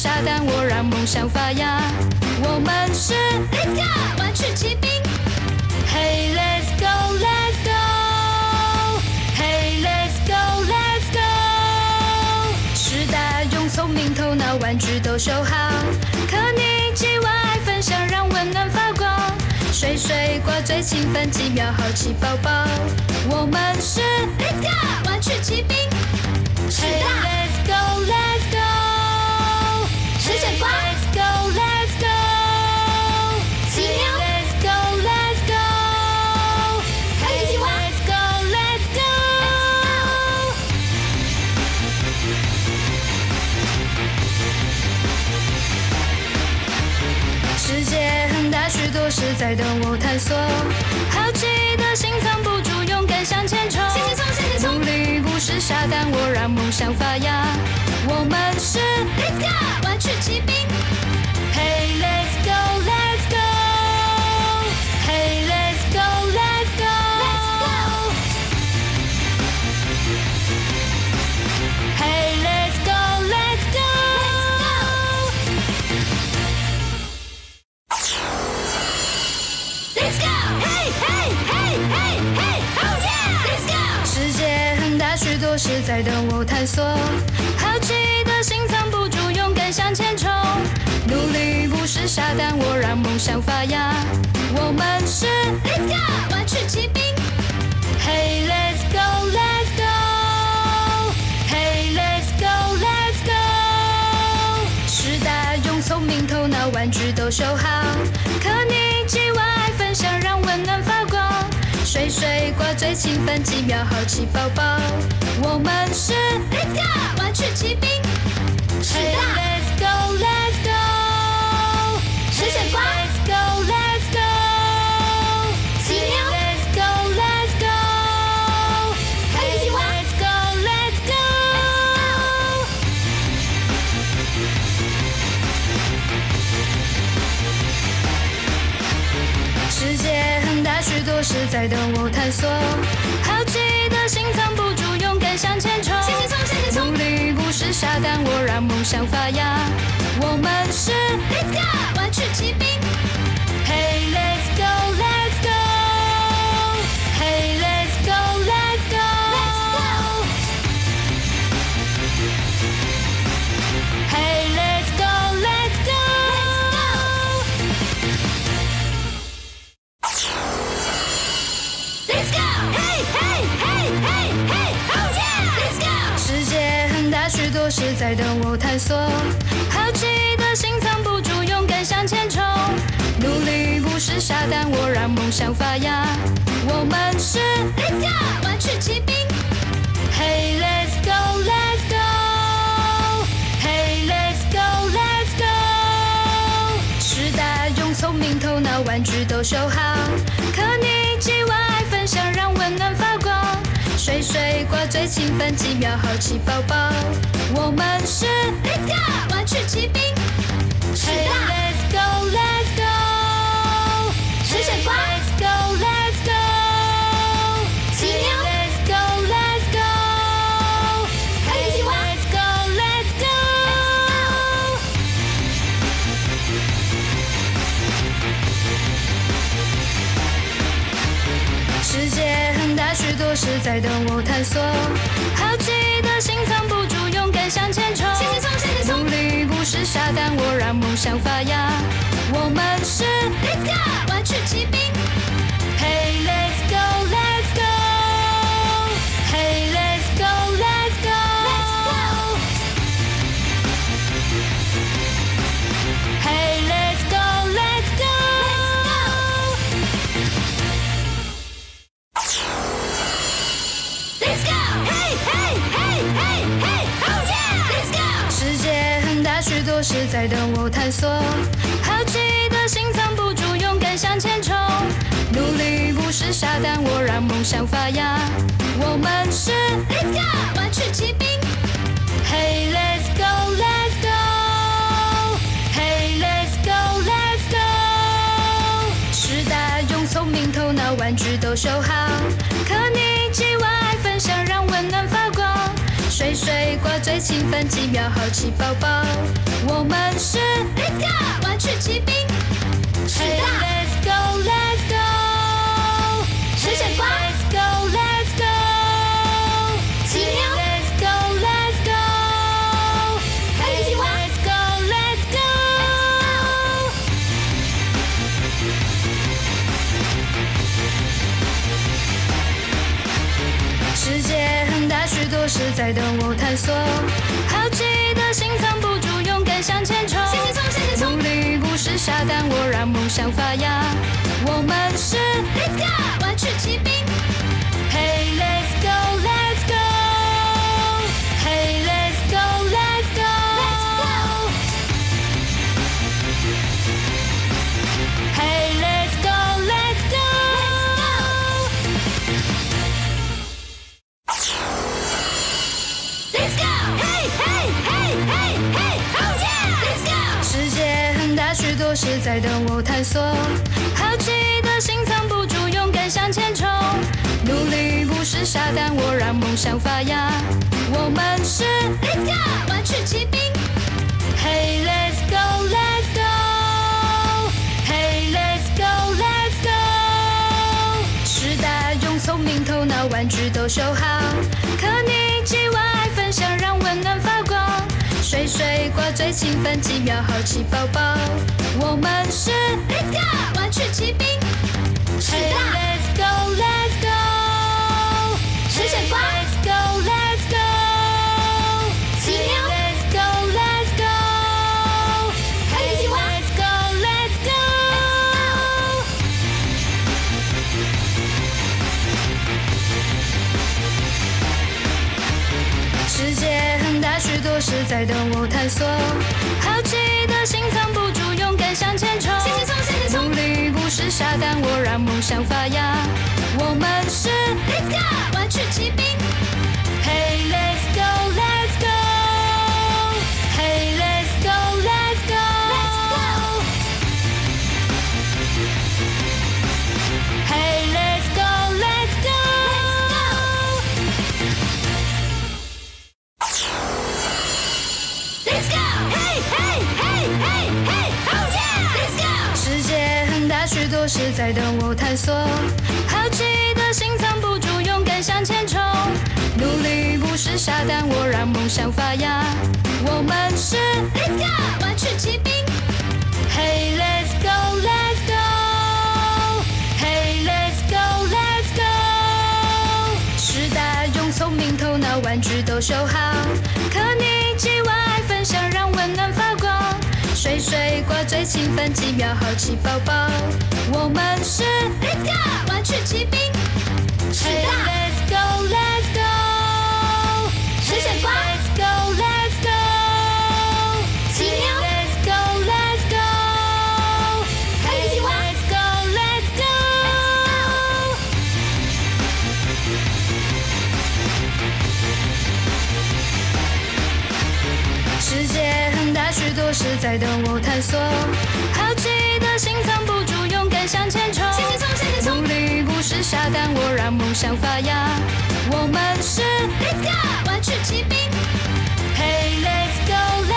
傻蛋，我让梦想发芽。我们是 Let's go 玩具骑兵。Hey let's go let's go。Hey let's go let's go。师大用聪明头脑，玩具都修好。可你鸡娃爱分享，让温暖发光。水水挂最勤奋，几秒好奇宝宝。我们是 Let's go 玩具骑兵。Hey let's go let's go。Let's go let's go。Let's go let's go。Let's go let's go。世界很大，许多事在等我探索。好奇的心藏不住，勇敢向前冲。向前冲，向前冲。努力不是傻蛋，我让梦想发芽。我们是 Let's go 玩具骑兵。玩具都收好。可你今晚爱分享，让温暖发光。水水挂最勤奋，几秒好奇宝宝。我们是 Let's go 玩具骑兵。是的 let's go, let's go. 水水瓜 Let's go, let's 在等我探索。好奇的心藏不住，勇敢向前冲。向前冲，向前冲。努力不是傻蛋，我让梦想发芽。我们是 Let's go 玩具骑兵。玩具都修好。可你今晚爱分享，让温暖发光。水水瓜最勤奋，几秒好奇宝宝。我们是 Let's go 玩具骑兵。Hey, let's go, let's go. 水水瓜 Let's go, let's 让梦想发芽。我们是 Let's go 玩具骑兵。Hey, let's go, let's go. Hey, let's go, let's go. 师大用聪明头脑，玩具都修好。可你鸡娃爱分享，让温暖发光。水水挂最勤奋，几秒好奇宝宝。我们是 Let's go 玩具骑兵等我探索好奇的心，藏不住勇敢向前冲。向前冲，向前冲，不是傻蛋，我让梦想发芽。我们是 let's go 玩具骑兵。多事在等我探索。好奇的心藏不住，勇敢向前冲。努力不是傻蛋，我让梦想发芽。我们是 Let's go 玩具骑兵。Hey Let's go Let's go Hey Let's go Let's go 师大用聪明头脑，玩具都修好。可你既往，水水挂最兴奋，几秒好奇宝宝。我们是 Let's go 玩具骑兵。Hey Let's go Let's go 水水挂大，许多事在等我探索。好奇的心藏不住，勇敢向前冲。向前冲，向前冲。努力不是傻蛋，我让梦想发芽。我们是 Let's go 玩具骑兵。许多事在等我探索。好奇的心藏不住，勇敢向前冲。努力不是傻蛋，我让梦想发芽。我们是 Let's go 玩具骑兵。Hey Let's go Let's go Hey Let's go Let's go 师大用聪明头脑，玩具都修好。可你既往爱分享，让温暖发光。水水挂最勤奋，几秒好奇宝宝。我们是 Let's go 玩具骑兵。Hey Let's go Let's go 水水挂 Let's go Let's go 奇妙 Let's go Let's go 还有几万 Let's go Let's go 世界很大，许多事在等我探索。好奇的心藏不住，勇敢向前冲。向前冲，向前冲。努力不是傻蛋，我让梦想发芽。我们是 Let's go 玩具骑兵。Hey Let's go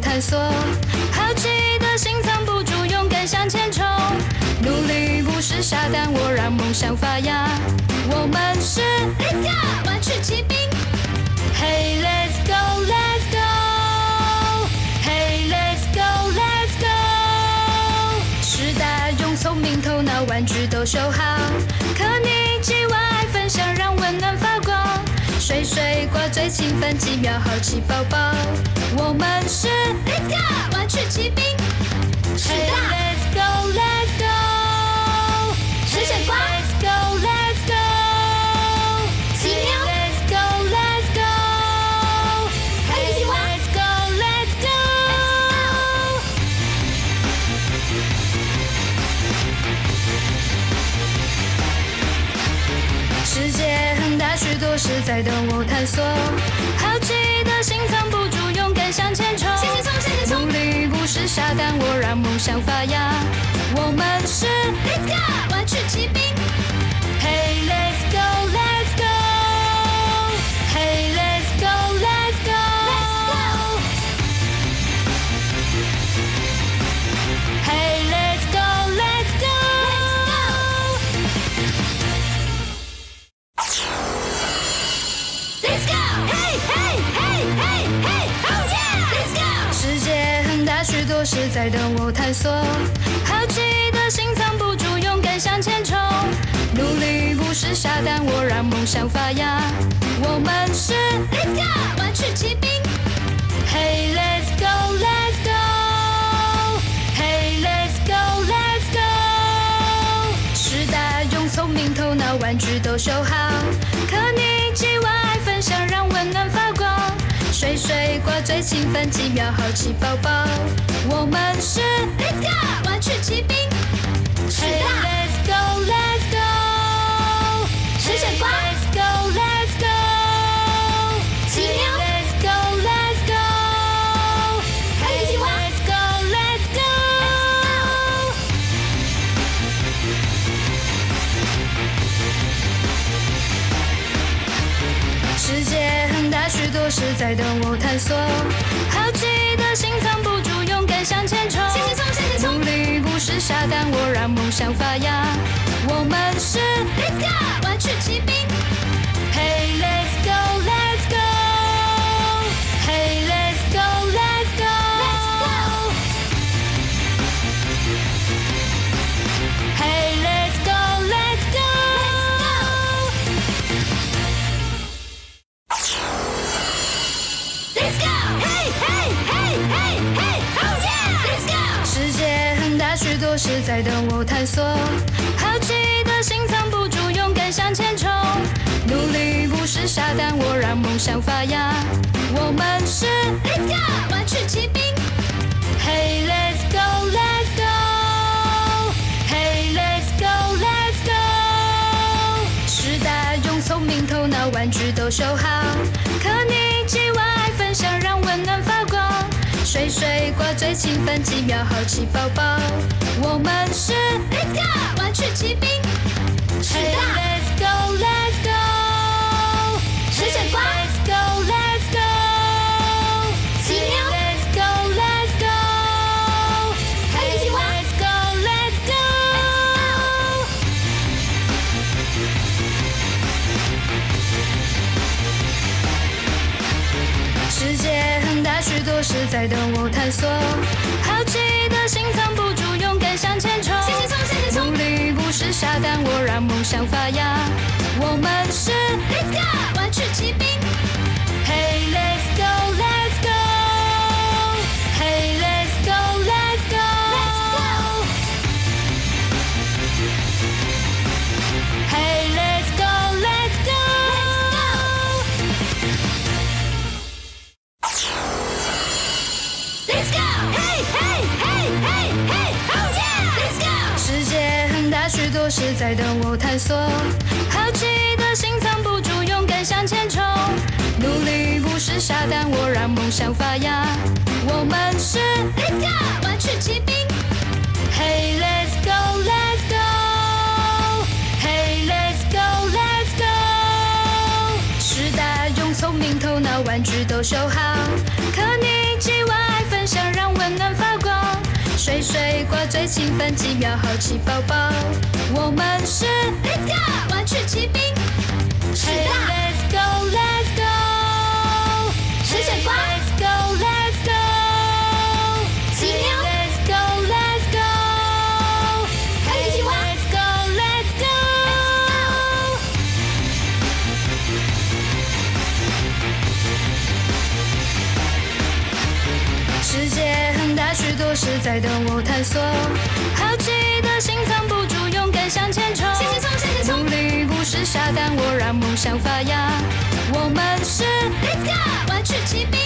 探索。好奇的心藏不住，勇敢向前冲。努力不是傻蛋，我让梦想发芽。我们是 Let's go 玩具骑兵。Hey Let's go Let's go Hey Let's go Let's go 师大用聪明头脑，玩具都修好。可你既往爱分享，让温暖发光。水水挂最勤奋，几秒好奇宝宝。我们是 Let's go 玩具骑兵。Hey Let's go Let's go 水水挂 Let's go Let's go 奇妙 Let's go Let's go 还有几万 Let's go Let's go 世界很大，许多事在等我探索。想发芽。我们是 Let's go 玩具骑兵。探索。好奇的心藏不住，勇敢向前冲。努力不是傻蛋，我让梦想发芽。我们是 Let's go 玩具骑兵。Hey let's go let's go。Hey let's go let's go。时代用聪明头脑，玩具都修好。最兴奋，几秒好奇宝宝。我们是 Let's go 玩具骑兵。Hey let's go let's go。水水挂大，许多事在等我探索。好奇的心藏不住，勇敢向前冲。向前冲，向前冲。努力不是傻蛋，我让梦想发芽。我们是 Let's go 玩具骑兵。傻蛋，我让梦想发芽。我们是 Let's go 玩具骑兵。Hey, let's go, let's go. Hey, let's go, let's go. 时代用聪明头脑，玩具都修好。可你既玩爱分享，让温暖发光。水水挂最勤奋，几秒好奇宝宝。我们是 Let's go 玩具骑兵。在等我探索。好奇的心藏不住，勇敢向前冲。向前冲，向前冲。努力不是傻蛋，我让梦想发芽。我们是 Let's go 玩具骑兵。是，在等我探索。好奇的心藏不住，勇敢向前冲。努力不是傻蛋，我让梦想发芽。我们是 Let's go 玩具骑兵。Hey, let's go, let's go. Hey, let's go, let's go. 时代用聪明头脑，玩具都修好。可你既玩爱分享，让温暖发光。水水果最兴奋，几秒好奇宝宝。我们是 Let's go 玩具骑兵。Hey, let's go, let's go. 水水挂大，许多事在等我探索。好奇的心藏不住，勇敢向前冲。向前冲，向前冲。努力不是傻蛋，我让梦想发芽。我们是 Let's go 玩具骑兵。